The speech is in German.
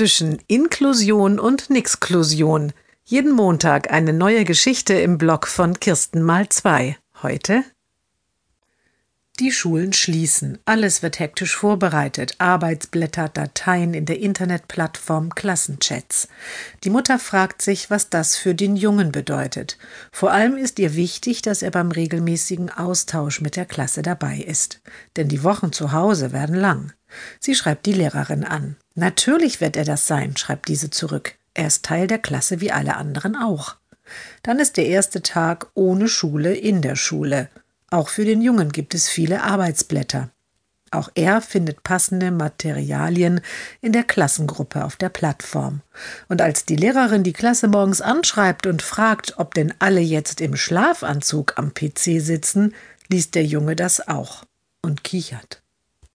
zwischen Inklusion und Nixklusion. Jeden Montag eine neue Geschichte im Blog von Kirsten mal zwei. Heute die Schulen schließen. Alles wird hektisch vorbereitet. Arbeitsblätter, Dateien in der Internetplattform, Klassenchats. Die Mutter fragt sich, was das für den Jungen bedeutet. Vor allem ist ihr wichtig, dass er beim regelmäßigen Austausch mit der Klasse dabei ist. Denn die Wochen zu Hause werden lang. Sie schreibt die Lehrerin an. Natürlich wird er das sein, schreibt diese zurück. Er ist Teil der Klasse wie alle anderen auch. Dann ist der erste Tag ohne Schule in der Schule. Auch für den Jungen gibt es viele Arbeitsblätter. Auch er findet passende Materialien in der Klassengruppe auf der Plattform. Und als die Lehrerin die Klasse morgens anschreibt und fragt, ob denn alle jetzt im Schlafanzug am PC sitzen, liest der Junge das auch und kichert.